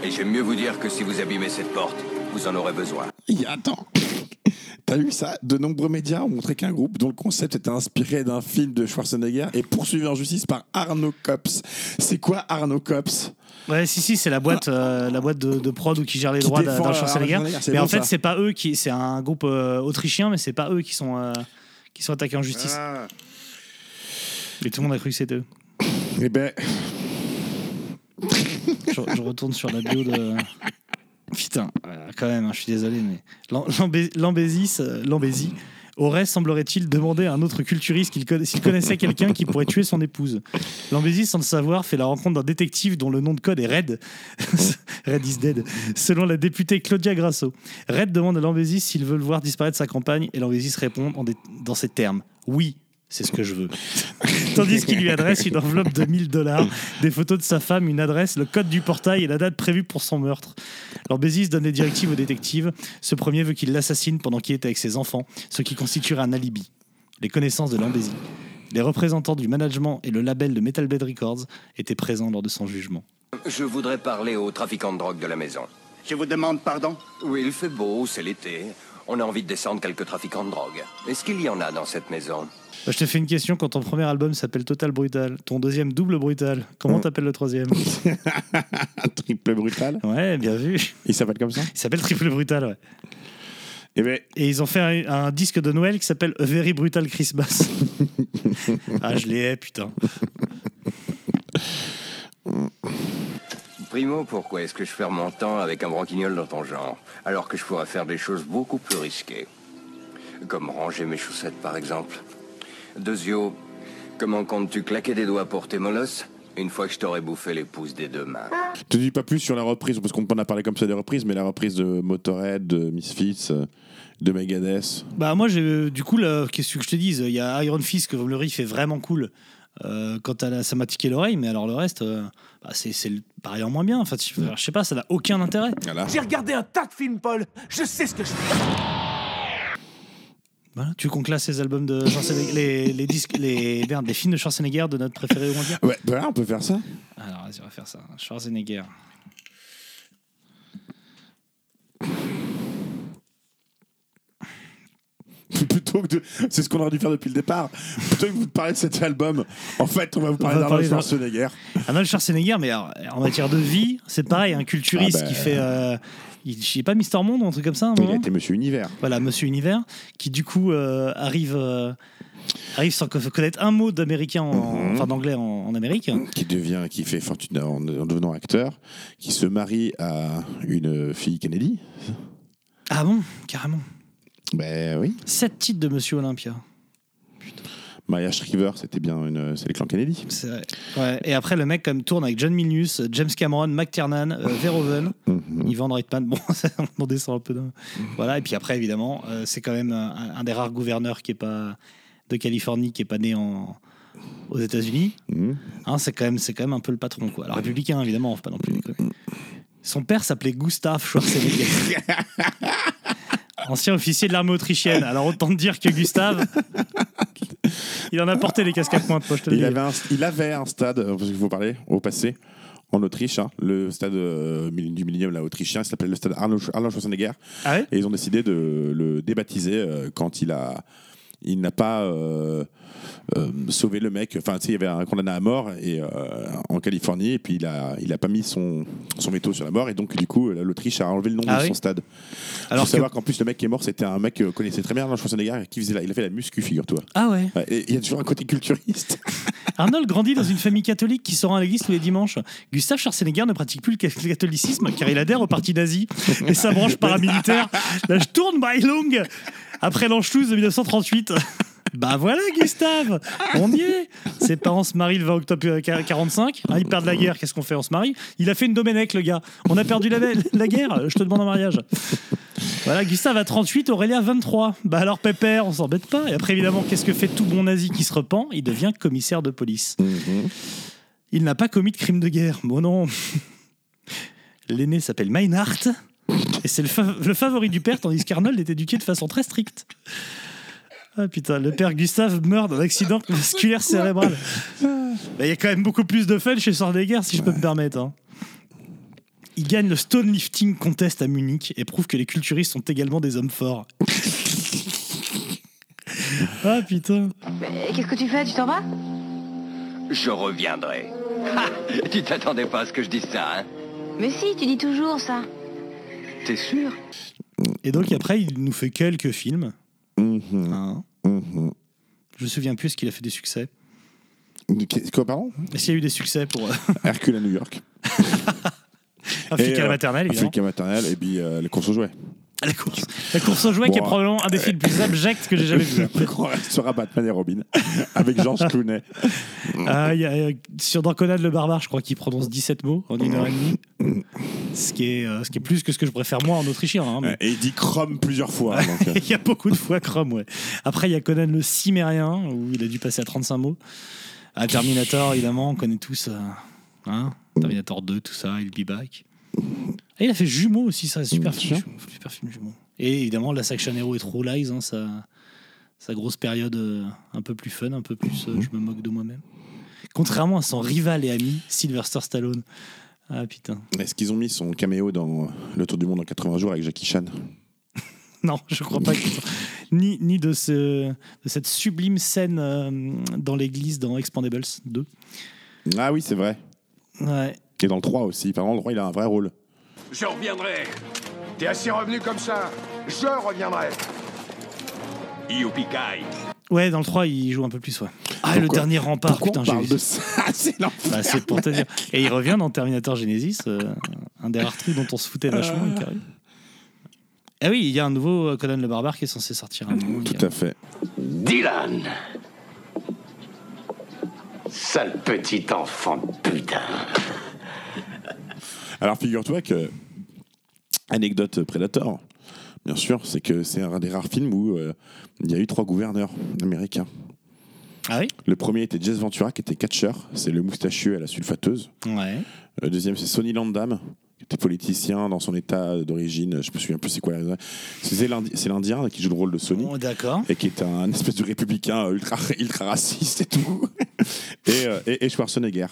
Et j'aime mieux vous dire que si vous abîmez cette porte, vous en aurez besoin. Et attends. [laughs] T'as vu ça De nombreux médias ont montré qu'un groupe dont le concept était inspiré d'un film de Schwarzenegger est poursuivi en justice par Arno Cops. C'est quoi Arno Cops? Ouais, si, si, c'est la boîte, euh, la boîte de, de prod ou qui gère les Qui droits d'un Schwarzenegger. Mais bon, en fait, c'est pas eux qui. C'est un groupe euh, autrichien, mais c'est pas eux qui sont, euh, qui sont attaqués en justice. Ah. Et tout le monde a cru que c'était eux. Eh ben, Je, je retourne sur la bio de. Putain, euh, quand même, hein, je suis désolé, mais Lam- Lambé- Lambésis, euh, aurait, semblerait-il, demandé à un autre culturiste s'il connaissait quelqu'un qui pourrait tuer son épouse. Lambésis, sans le savoir, fait la rencontre d'un détective dont le nom de code est Red. [laughs] Red is dead. Selon la députée Claudia Grasso. Red demande à Lambésis s'il veut le voir disparaître sa campagne et Lambésis répond dans ces termes. Oui, c'est ce que je veux. [laughs] Tandis qu'il lui adresse une enveloppe de 1000 dollars, des photos de sa femme, une adresse, le code du portail et la date prévue pour son meurtre. Lambésis donne des directives au détective. Ce premier veut qu'il l'assassine pendant qu'il est avec ses enfants, ce qui constituerait un alibi. Les connaissances de Lambésis, les représentants du management et le label de Metal Blade Records étaient présents lors de son jugement. Je voudrais parler aux trafiquants de drogue de la maison. Je vous demande pardon? Oui, il fait beau, c'est l'été. On a envie de descendre quelques trafiquants de drogue. Est-ce qu'il y en a dans cette maison Bah, je te fais une question. Quand ton premier album s'appelle Total Brutal, ton deuxième Double Brutal, comment Mm. t'appelles le troisième [laughs] Triple brutal. Ouais, bien vu. Il s'appelle comme ça Il s'appelle Triple Brutal, ouais. Et, ben, Et ils ont fait un, un disque de Noël qui s'appelle A Very Brutal Christmas. [laughs] ah, je l'ai, hais, putain. Primo, pourquoi est-ce que je perds mon temps avec un branquignol dans ton genre, alors que je pourrais faire des choses beaucoup plus risquées Comme ranger mes chaussettes, par exemple? Deuxio, comment comptes-tu claquer des doigts pour tes molosses une fois que je t'aurai bouffé les pouces des deux mains? Te dis pas plus sur la reprise, parce qu'on en a parlé comme ça des reprises, mais la reprise de Motorhead, de Misfits, euh, de Megadeth. Bah moi, j'ai du coup, là, qu'est-ce que je te dise? Il y a Iron Fist que le riff est vraiment cool. Euh, quand elle a- ça m'a tiqué l'oreille, mais alors le reste, euh, bah, c'est pareil en moins bien. Enfin, tu- je sais pas, ça n'a aucun intérêt. J'ai regardé un tas de films, Paul. Je sais ce que je fais. Voilà, tu classe les albums de Schwarzenegger, les, les disques, les, merde, les films de Schwarzenegger de notre préféré au mondial Ouais, bah là, on peut faire ça. Alors, vas-y, on va faire ça. Schwarzenegger. [laughs] Plutôt que de. C'est ce qu'on aurait dû faire depuis le départ. Plutôt que de vous parler de cet album, en fait, on va vous parler d'Arnold Schwarzenegger. Arnold Schwarzenegger, mais alors, en matière de vie, c'est pareil, un culturiste Ah bah. qui fait. Euh, il sais pas Mister Monde ou un truc comme ça. un Il a été Monsieur Univers. Voilà, Monsieur Univers, qui du coup euh, arrive, euh, arrive sans co- connaître un mot d'américain, en- Mhm. enfin d'anglais en, en Amérique. Qui devient, qui fait fortune en, en devenant acteur, qui se marie à une fille Kennedy. Ah bon, carrément. Ben oui. Sept titres de Monsieur Olympia. Maya Shriver, c'était bien une, c'est les clans Kennedy. C'est vrai. Ouais, Et après, le mec comme tourne avec John Milius, James Cameron, McTiernan, euh, Verhoeven, Mhm. Yvan Reitman. Bon, [laughs] on descend un peu. De... Voilà. Et puis après, évidemment, euh, c'est quand même un, un des rares gouverneurs qui est pas de Californie, qui est pas né en aux États-Unis. Mhm. Hein, c'est quand même, c'est quand même un peu le patron, quoi. Alors républicain, évidemment, faut pas non plus déconner. Son père s'appelait Gustav Schwarzenegger. [laughs] Ancien officier de l'armée autrichienne. Alors autant te dire que Gustave, il en a porté les casques à pointe, moi, je te le Il dis. avait, un, il avait un stade, euh, parce qu'il faut parler, au passé, en Autriche, hein, le stade euh, du Millennium là, autrichien, il s'appelle le stade Arnold, Arnold Schwarzenegger. Ah ouais? Et ils ont décidé de le débaptiser euh, quand il a. Il n'a pas euh, euh, sauvé le mec. Enfin, tu sais, il y avait un condamné à mort et, euh, en Californie, et puis il a, il a pas mis son, son veto sur la mort, et donc du coup, l'Autriche a enlevé le nom Ah de oui son stade. Alors que- savoir qu'en plus, le mec qui est mort, c'était un mec que connaissait très bien Arnold Schwarzenegger, qui faisait la- il a fait la muscu, figure-toi. Ah ouais. Il y a toujours un côté culturiste. [laughs] Arnold grandit dans une famille catholique qui se rend à l'église tous les dimanches. Gustave Schwarzenegger ne pratique plus le ca- le catholicisme car il adhère au parti nazi et sa branche [laughs] paramilitaire, la Sturmbannilung, après l'Anschluss de 1938. [laughs] Bah voilà, Gustave, on y est. Ses parents se marient le 20 octobre euh, 45. Hein, ils perdent la guerre, qu'est-ce qu'on fait? On se marie? Il a fait une Domenech, le gars. On a perdu la, la guerre, je te demande en mariage. Voilà, Gustave a 38, Aurélia 23. Bah alors, Pépère, on s'embête pas. Et après, évidemment, qu'est-ce que fait tout bon nazi qui se repent? Il devient commissaire de police. Il n'a pas commis de crime de guerre. Bon, non. L'aîné s'appelle Meinhardt. Et c'est le, fa- le favori du père, tandis qu'Arnold est éduqué de façon très stricte. Ah putain, le père Gustave meurt d'un accident vasculaire cérébral. Bah, Il y a quand même beaucoup plus de fun chez Schwarzenegger, si je peux me permettre. hein. Il gagne le Stone Lifting Contest à Munich et prouve que les culturistes sont également des hommes forts. [laughs] ah putain. Mais qu'est-ce que tu fais? Tu t'en vas? Je reviendrai. Ha [laughs] tu t'attendais pas à ce que je dise ça, hein? Mais si, tu dis toujours ça. T'es sûr? Et donc après, il nous fait quelques films. Mhm. Hein. Je me souviens plus ce qu'il a fait des succès. Quoi, pardon? Est-ce qu'il y a eu des succès pour euh, [laughs] Hercule à New York. Afrique Et, à la euh, maternelle, évidemment la maternelle, et puis euh, les courses aux jouets. La course, la course aux jouets qui est probablement un des films les plus abjects que j'ai jamais vu. [laughs] Restera Batman et Robin avec Georges [laughs] Clooney. Il y a, euh, sur dans Conan le barbare, je crois qu'il prononce 17 mots en une heure et demie. Ce qui, est, euh, ce qui est plus que ce que je préfère moi en autrichien. hein, mais- Et il dit Chrome plusieurs fois. hein, euh. [laughs] il y a beaucoup de fois Chrome, ouais. Après, il y a Conan le cimérien, où il a dû passer à 35 mots. À Terminator, évidemment, on connaît tous. euh, hein Terminator 2, tout ça, il be back. Et il a fait Jumeaux aussi, ça, super film, super film Jumeaux. Et évidemment, Last Action Hero et True Lies, hein, sa, sa grosse période euh, un peu plus fun, un peu plus euh, je me moque de moi-même. Contrairement à son rival et ami, Sylvester Stallone. Ah putain. Est-ce qu'ils ont mis son caméo dans Le Tour du Monde en 80 jours avec Jackie Chan? [laughs] Non, je crois pas. ni, ni de, ce, de cette sublime scène euh, dans l'église dans Expandables 2. Ah oui, c'est vrai. Ouais. Et dans le 3 aussi. Par contre, le 3, il a un vrai rôle. Je reviendrai. T'es assez revenu comme ça. Je reviendrai. Youpikai. Ouais, dans le 3, il joue un peu plus, ouais. Ah, le dernier rempart, pourquoi putain, on j'ai vu de ça. [laughs] C'est l'enfer. Bah, c'est pour te dire. Et il revient dans Terminator Genesis, euh, un des rares trucs dont on se foutait vachement. il arrive. Ah oui, il y a un nouveau euh, Conan le Barbare qui est censé sortir un moment. Tout à fait. Dylan. Sale petit enfant de putain. Alors figure-toi que anecdote Predator, bien sûr, c'est que c'est un des rares films où euh, il y a eu trois gouverneurs américains. Ah oui? Le premier était Jess Ventura, qui était catcheur, c'est le moustachieux à la sulfateuse. Ouais. Le deuxième, c'est Sonny Landam, qui était politicien dans son état d'origine. Je me souviens plus c'est quoi. C'est l'Indi- c'est l'Indien qui joue le rôle de Sonny. Oh, D'accord. Et qui est un espèce de républicain ultra, ultra raciste et tout. [laughs] et, euh, et, et Schwarzenegger.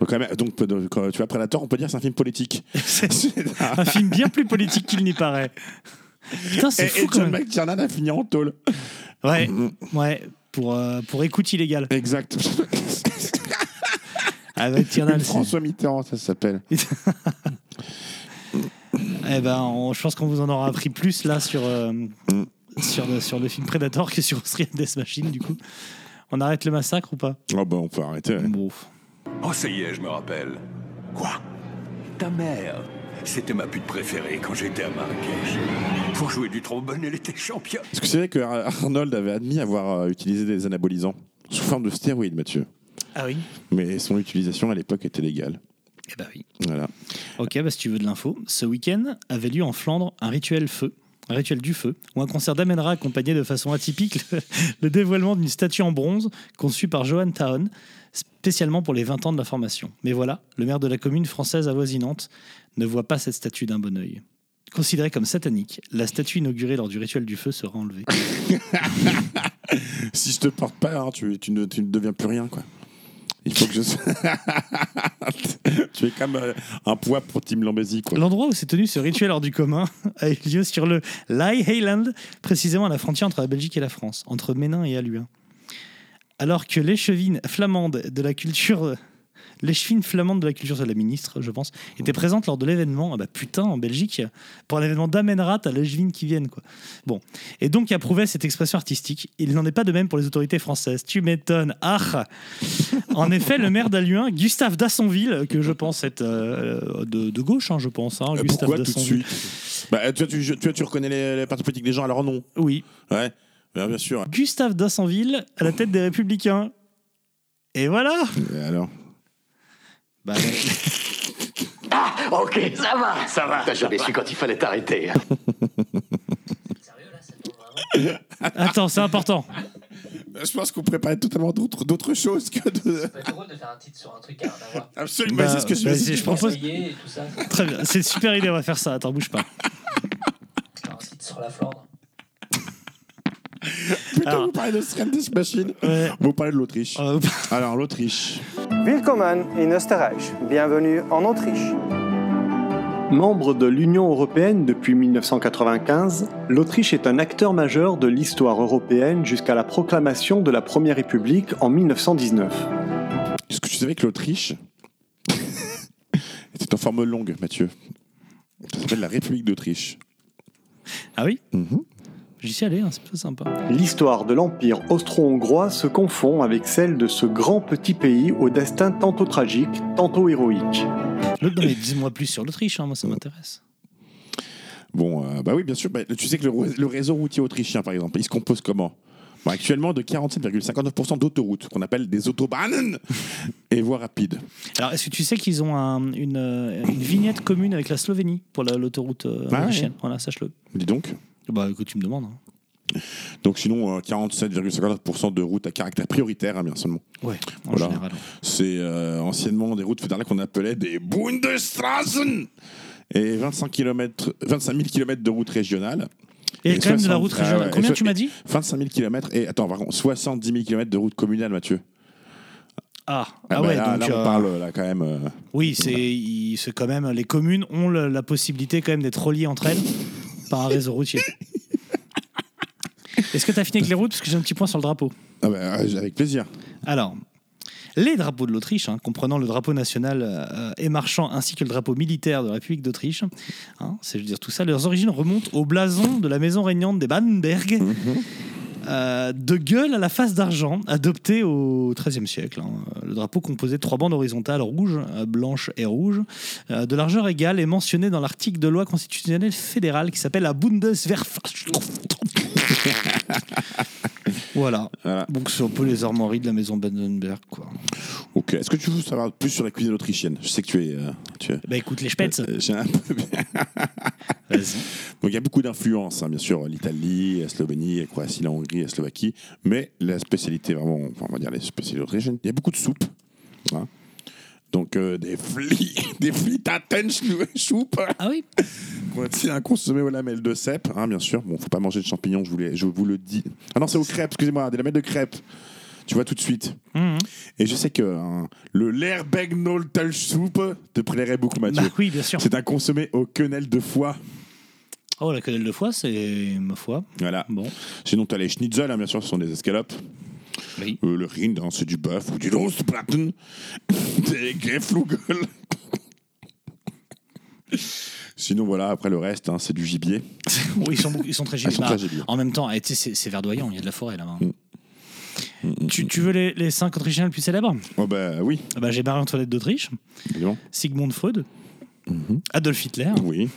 Donc, quand même, donc, euh, quand tu vois Predator, on peut dire que c'est un film politique. [laughs] un film bien plus politique qu'il n'y paraît. Putain, c'est et, fou et quand John. McTiernan a fini en tôle. Ouais, ouais, pour, euh, pour écoute illégale. Exact. [laughs] Avec Tiernan, François Mitterrand, ça s'appelle. [laughs] Eh ben, on- je pense qu'on vous en aura appris plus là sur, euh, sur, le, sur le film Predator que sur Austrian Death Machine, du coup. On arrête le massacre ou pas? Oh bah on peut arrêter. ouais. Bon. Oh, ça y est, je me rappelle. Quoi? Ta mère. C'était ma pute préférée quand j'étais à Marrakech. Pour jouer du trombone, elle était championne. Est-ce que c'est vrai que Arnold avait admis avoir euh, utilisé des anabolisants sous forme de stéroïdes, Mathieu? Ah oui Mais son utilisation à l'époque était légale. Eh ben oui. Voilà. Ok, bah si tu veux de l'info, ce week-end avait lieu en Flandre un rituel feu, un rituel du feu, où un concert d'Amenra accompagnait de façon atypique le, le dévoilement d'une statue en bronze conçue par Johan Taon, spécialement pour les 20 ans de la formation. Mais voilà, le maire de la commune française avoisinante ne voit pas cette statue d'un bon oeil. Considérée comme satanique, la statue inaugurée lors du rituel du feu sera enlevée. [laughs] Si je te porte pas, hein, tu, tu ne, tu ne deviens plus rien, quoi. Il faut que je. [laughs] tu es comme euh, un poids pour Tim Lambézy. L'endroit où s'est tenu ce rituel hors du commun [laughs] a eu lieu sur le Lye Highland, précisément à la frontière entre la Belgique et la France, entre Ménin et Aluin. Alors que l'échevine flamande de la culture. L'échevine flamande de la culture, c'est la ministre, je pense, était présente lors de l'événement. Ah bah putain, en Belgique, pour un événement d'Amenrat, à l'échevine qui viennent, quoi. Bon. Et donc, approuvait cette expression artistique. Il n'en est pas de même pour les autorités françaises. Tu m'étonnes. Ah [laughs] En effet, le maire d'Aluin, Gustave Dassonville, que je pense être euh, de, de gauche, hein, je pense. hein, Euh, Gustave Pourquoi tout de Dassonville. suite? Bah, tu, vois, tu, tu, tu reconnais les, les partis politiques des gens à leur nom? Oui. Ouais, bien, bien sûr. Gustave Dassonville à la tête des Républicains. Et voilà Et alors? Bah, [laughs] Ah, ok, ça va, ça va. T'as jamais su quand il fallait t'arrêter. hein. [laughs] Attends, c'est important. Je pense qu'on préparait totalement d'autres d'autres choses que de. C'est drôle de faire un titre sur un truc rien à voir. Absolument, Bah, c'est ce que je bah, me suis je propose- Essayer et tout ça. Très bien, c'est une super idée, on va faire ça. Attends, bouge pas. Faire un titre sur la Flandre. Plutôt Alors- vous parlez de Strandish Machine, Ouais. vous parlez de l'Autriche. Euh, [laughs] Alors, l'Autriche. Willkommen in Österreich. Bienvenue en Autriche. Membre de l'Union européenne depuis 1995, l'Autriche est un acteur majeur de l'histoire européenne jusqu'à la proclamation de la Première République en 1919. Est-ce que tu savais que l'Autriche était en forme longue, Mathieu? Ça s'appelle la République d'Autriche. Ah oui? Mhm. J'y suis allé, hein, c'est plutôt sympa. L'histoire de l'Empire austro-hongrois se confond avec celle de ce grand petit pays au destin tantôt tragique, tantôt héroïque. L'autre, non, mais dis-moi plus sur l'Autriche, hein, moi ça m'intéresse. Bon, euh, bah oui, bien sûr. bah, tu sais que le, le réseau routier autrichien, par exemple, il se compose comment? Bon, Actuellement de 47,59% d'autoroutes, qu'on appelle des autobahnen [laughs] et voies rapides. Alors, est-ce que tu sais qu'ils ont un- une, euh, une vignette commune avec la Slovénie pour la- l'autoroute euh, Ah ouais. Voilà, sache-le. Dis donc. Bah, écoute, tu me demandes. hein. Donc sinon, euh, 47,59% de routes à caractère prioritaire, hein, bien seulement. Ouais, en Voilà. général. C'est euh, anciennement des routes fédérales qu'on appelait des Bundesstraßen. Et 25, km, 25 000 km de routes régionales. Et quand même de la 60 route ah régionale. ouais, Combien et tu m'as dit 25 000 km et attends, par contre, 70 000 km de routes communales, Mathieu. Ah, Ah ah bah ouais, là, donc. là, on euh, parle là quand même. euh, Oui, c'est il- c'est quand même. Les communes ont le- la possibilité quand même d'être reliées entre elles. Par un réseau routier. Est-ce que tu as fini avec les routes? Parce que j'ai un petit point sur le drapeau. Ah bah, avec plaisir. Alors, les drapeaux de l'Autriche, hein, comprenant le drapeau national euh, et marchand ainsi que le drapeau militaire de la République d'Autriche, hein, c'est je veux dire tout ça, leurs origines remontent au blason de la maison régnante des Badenberg. Euh, de gueule à la face d'argent, adopté au XIIIe siècle. hein. Le drapeau composé de trois bandes horizontales rouge, euh, blanche et rouge, euh, de largeur égale, est mentionné dans l'article de loi constitutionnelle fédérale qui s'appelle la Bundeswehrverfassung. [laughs] voilà. Donc c'est un peu les armoiries de la maison Badenberg, quoi. Ok. Est-ce que tu veux savoir plus sur la cuisine autrichienne? Je sais que tu es. euh, tu es- Bah écoute les. Euh, j'ai un peu- [laughs] Donc il y a beaucoup d'influences, hein, bien sûr, l'Italie, la Slovénie, la Croatie, la Hongrie, la Slovaquie, mais la spécialité vraiment, enfin, on va dire les spécialités il y a beaucoup de soupes. hein. Donc euh, des fli, [laughs] des [laughs] soupe. Ah oui. C'est un consommé aux lamelles de cèpe, hein, bien sûr. Bon, faut pas manger de champignons, je vous, l'ai- je vous le dis. Ah non, c'est aux crêpes, excusez-moi, des lamelles de crêpes. Tu vois tout de suite. Mhm. Et je sais que hein, le Lerbegnol soup te plairait beaucoup, Mathieu. Bah oui, bien sûr. C'est un consommé au quenelle de foie. Oh, la quenelle de foie, c'est ma foi. Voilà. Bon. Sinon, tu as les schnitzel, hein, bien sûr, ce sont des escalopes. Oui. Euh, le rind, hein, c'est du bœuf ou du rostbraten. [laughs] des geflugel. Sinon, voilà, après le reste, hein, c'est du gibier. [laughs] Oui, ils sont, ils sont très Ils gibier. sont Bah, en même temps, eh, c'est verdoyant, il y a de la forêt là-bas. Mm. Tu, tu veux les, les cinq Autrichiens les plus célèbres? Oh, bah oui. Ah bah, J'ai Marie-Antoinette d'Autriche. Sigmund Freud, Adolf Hitler, Oui.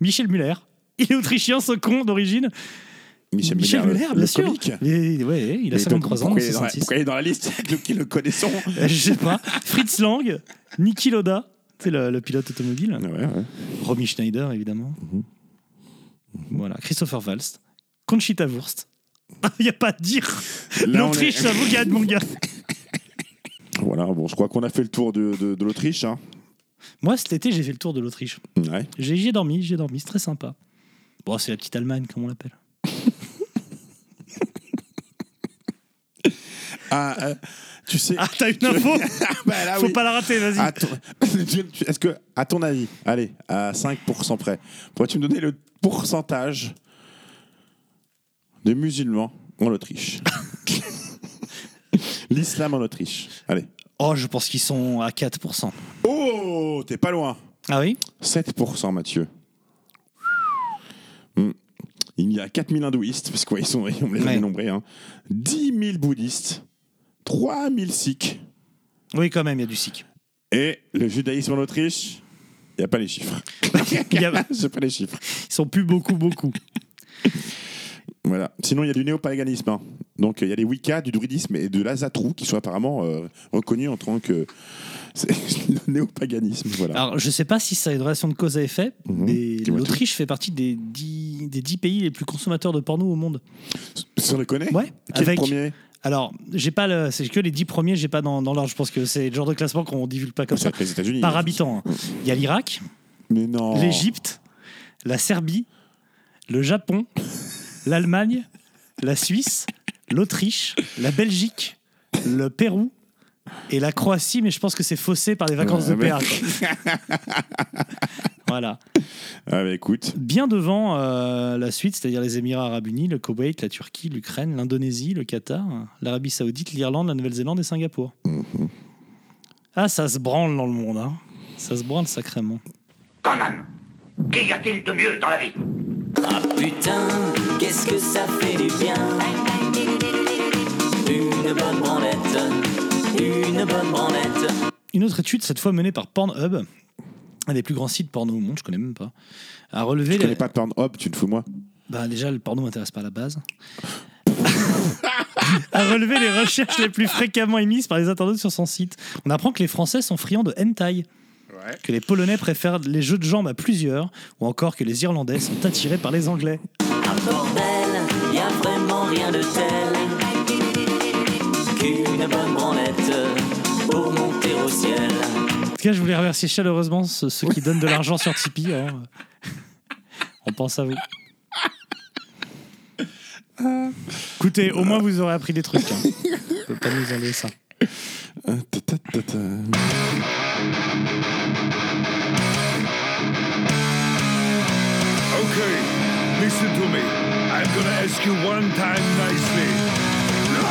Michel Muller. Il est autrichien, ce con d'origine. Michel, Michel Muller, Muller, le- bien le sûr. comique. Et- ouais, il a Et 53 ans, pourquoi, il est dans la, 66. pourquoi il est dans la liste [laughs] Nous qui le connaissons [laughs] Je sais pas. Fritz Lang, Niki Loda, c'est le, le pilote automobile. Ouais, ouais. Romy Schneider, évidemment. Mhm. Voilà. Christopher Waltz. Conchita Wurst. Il n'y a pas à dire. L'Autriche, ça vous gagne, mon gars. Voilà, bon, je crois qu'on a fait le tour de, de- de l'Autriche. Hein. Moi, cet été, j'ai fait le tour de l'Autriche. Ouais. J'ai dormi, j'ai dormi, c'est très sympa. Bon, c'est la petite Allemagne, comme on l'appelle. Ah, euh, tu sais. Ah, t'as une info [laughs] Bah, là, Faut oui. pas la rater, vas-y. Ton- [laughs] Est-ce que, à ton avis, allez, à 5% près, pourrais-tu me donner le pourcentage de musulmans en Autriche [laughs] L'islam en Autriche. Allez. Oh, je pense qu'ils sont à 4%. Oh, t'es pas loin. Ah oui? 7%, Mathieu. Hmm. Il y a 4000 hindouistes, parce qu'ils sont, on les a Ouais. dénombrés. Hein. 10 000 bouddhistes, 3 000 sikhs, Oui, quand même, il y a du sikh. et le judaïsme en Autriche, il n'y a pas les chiffres. [laughs] Il y a- [laughs] pas les chiffres. Ils sont plus beaucoup, beaucoup. [laughs] Voilà. Sinon, il y a du néopaganisme. hein. Donc, il y a les Wicca, du druidisme et de l'Azatrou qui sont apparemment euh, reconnus en tant que [laughs] le néopaganisme. Voilà. Alors, je sais pas si ça a une relation de cause à effet, Mhm. mais l'Autriche fait partie des 10, des 10 pays les plus consommateurs de porno au monde. Sans le connaît? Ouais. Quel avec- premier? Alors, j'ai pas le, c'est que les 10 premiers, j'ai pas dans, dans l'ordre. Je pense que c'est le genre de classement qu'on divulgue pas comme ça. avec les États-Unis. Par habitant. hein. Il y a l'Irak, l'Égypte, la Serbie, le Japon, l'Allemagne, la Suisse, l'Autriche, la Belgique, le Pérou et la Croatie, mais je pense que c'est faussé par les vacances Ouais, de quoi. [laughs] voilà. Ah, bah, écoute. Bien devant euh, la suite, c'est-à-dire les Émirats Arabes Unis, le Koweït, la Turquie, l'Ukraine, l'Indonésie, le Qatar, l'Arabie Saoudite, l'Irlande, la Nouvelle-Zélande et Singapour. Mhm. Ah, ça se branle dans le monde, hein. Ça se branle sacrément. Conan, qu'y a-t-il de mieux dans la vie? Ah putain, qu'est-ce que ça fait du bien? Une bonne branlette, une bonne branlette. Une autre étude, cette fois menée par Pornhub, un des plus grands sites porno au monde, je connais même pas, a relevé. Je les- connais pas Pornhub, tu te fous moi. Bah déjà, le porno m'intéresse pas à la base. [laughs] a relevé les recherches les plus fréquemment émises par les internautes sur son site. On apprend que les Français sont friands de hentai, que les Polonais préfèrent les jeux de jambes à plusieurs, ou encore que les Irlandais sont attirés par les Anglais. Ah bordel, y a vraiment rien de tel qu'une bonne branlette pour monter au ciel. En tout cas, je voulais remercier chaleureusement ceux, ceux qui donnent de l'argent sur Tipeee. hein. On pense à vous. Écoutez, au moins vous aurez appris des trucs. Hein. On peut pas nous enlever ça. Listen to me. I'm gonna ask you one time nicely.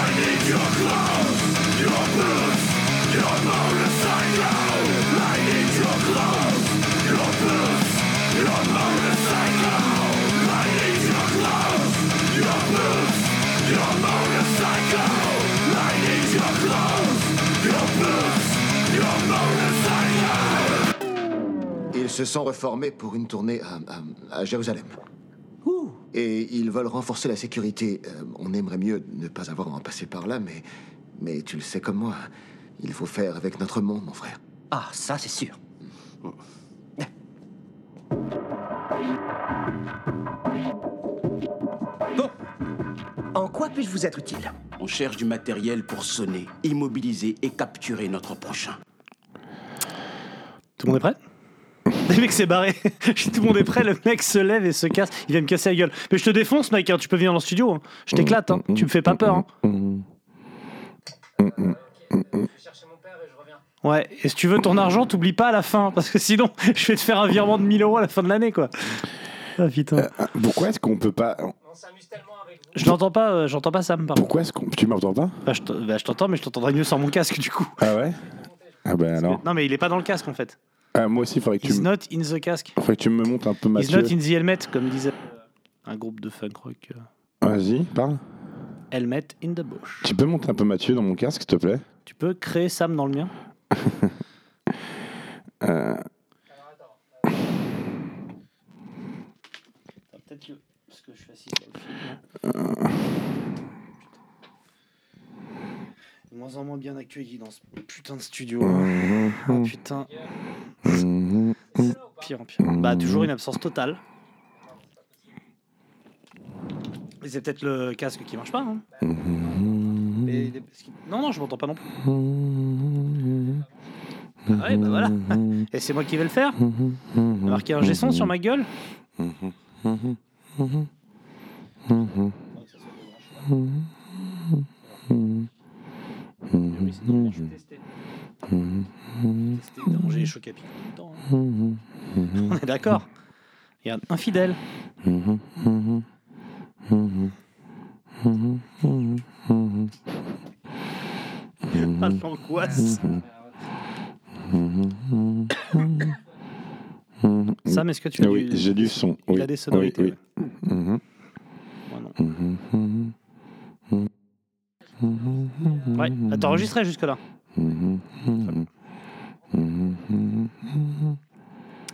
I need your clothes, your boots, your motorcycle. I need your clothes, your boots, your motorcycle. I need your clothes, your boots, your motorcycle. I need your clothes, your boots, your motorcycle. Ils se sont reformés pour une tournée à, à- à Jérusalem. Et ils veulent renforcer la sécurité. Euh, on aimerait mieux ne pas avoir à en passer par là, mais, mais tu le sais comme moi. Il faut faire avec notre monde, mon frère. Ah, ça, c'est sûr. Bon. En quoi puis-je vous être utile? On cherche du matériel pour sonner, immobiliser et capturer notre prochain. Tout le monde est prêt? Le mec s'est barré. [laughs] Tout le monde est prêt, le mec se lève et se casse. Il vient me casser la gueule. Mais je te défonce, mec, hein, tu peux venir dans le studio. hein. Je t'éclate, hein. tu me fais pas peur. Ouais, et si tu veux ton argent, t'oublies pas à la fin, parce que sinon, [laughs] je vais te faire un virement de 1000 euros à la fin de l'année, quoi. Ah putain. Pourquoi est-ce qu'on peut pas. Je n'entends pas, euh, j'entends pas Sam, pardon. Pourquoi est-ce qu'on. Tu m'entends pas? Bah, je bah, je t'entends, mais je t'entendrai mieux sans mon casque, du coup. Ah ouais? Ah ben alors. Non, mais il est pas dans le casque, en fait. Ah, moi aussi, il faudrait que tu He's me. not in the casque. Faudrait que tu me montres un peu He's Mathieu. not in the helmet, comme disait euh, un groupe de funk rock. euh, Vas-y, parle. Helmet in the bush. Tu peux montrer un peu Mathieu dans mon casque, s'il te plaît? Tu peux créer Sam dans le mien [laughs] Euh, Peut-être que ce que je fais ici, euh, De moins en moins bien accueilli dans ce putain de studio. Mhm. Ah putain. mhm, Pire en pire. Bah, toujours une absence totale. Mais c'est peut-être le casque qui marche pas. Hein. mhm. Mais Non, non, je m'entends pas non plus. Ah ouais, bah voilà. Et c'est moi qui vais le faire. Marquer un G-son sur ma gueule. À pic temps. On est d'accord. Regarde, infidèle. Ah, l'angoisse. Sam, est-ce que tu as oui, du- j'ai du son. Il oui, a des sonorités. oui, oui. Moi, non. Ouais, t'as enregistré jusque-là.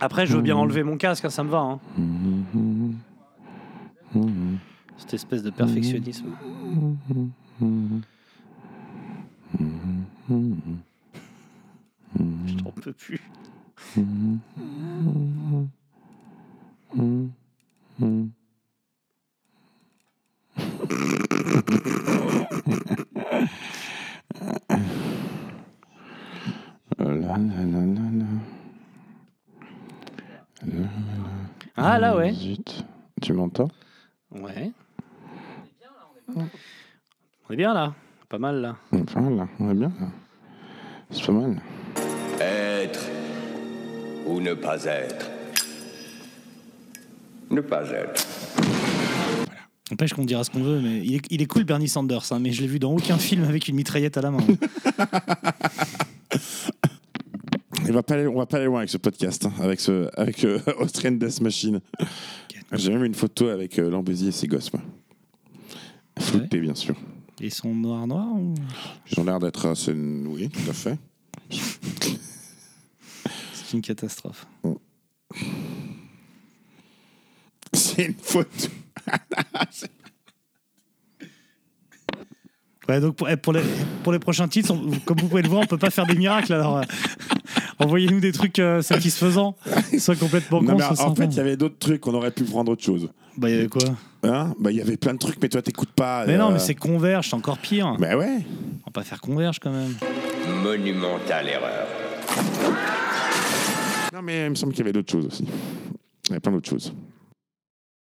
Après, je veux bien enlever mon casque, hein, ça me va. hein. Cette espèce de perfectionnisme. Je t'en peux plus. Mhm, mhm, mhm. La, la, la, la, la. La, la, Ah, là, ouais. Zut. Tu m'entends? Ouais. On est bien là. Pas mal là. On est pas mal, là. On est bien là. C'est pas mal. Être ou ne pas être. Ne pas être. N'empêche qu'on dira ce qu'on veut, mais il est, il est cool Bernie Sanders, hein, mais je l'ai vu dans aucun film avec une mitraillette à la main. [laughs] Il va pas aller, on va pas aller loin avec ce podcast, hein, avec, ce, avec euh, [laughs] Austrian Death Machine. J'ai même une photo avec euh, et ses gosses, moi. Floutés, bien sûr. Ils sont noirs noirs ou... Ils ont l'air d'être assez. Oui, tout à fait. C'est une catastrophe. C'est une photo. [laughs] Ouais, donc pour, eh, pour, les, pour les prochains titres, on- comme vous pouvez le voir, on peut pas faire des miracles. Alors, euh, [laughs] envoyez-nous des trucs euh, satisfaisants, soit complètement Non, cons, mais soit en fait, il y avait d'autres trucs, on aurait pu prendre autre chose. Bah, il y avait quoi? Hein? Bah, il y avait plein de trucs, mais toi, t'écoutes pas. Mais non, euh, mais c'est Converge, c'est encore pire. Bah ouais. On va pas faire Converge quand même. Monumentale erreur. Non, mais il me semble qu'il y avait d'autres choses aussi. Il y avait plein d'autres choses.